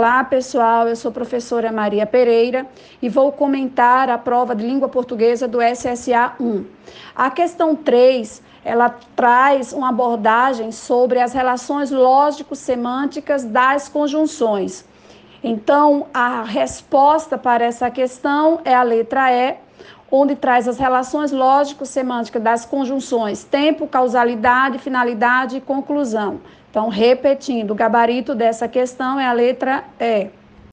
Olá, pessoal. Eu sou professora Maria Pereira e vou comentar a prova de língua portuguesa do SSA 1. A questão 3, ela traz uma abordagem sobre as relações lógico-semânticas das conjunções. Então, a resposta para essa questão é a letra E, onde traz as relações lógico-semânticas das conjunções tempo, causalidade, finalidade e conclusão. Então, repetindo, o gabarito dessa questão é a letra E.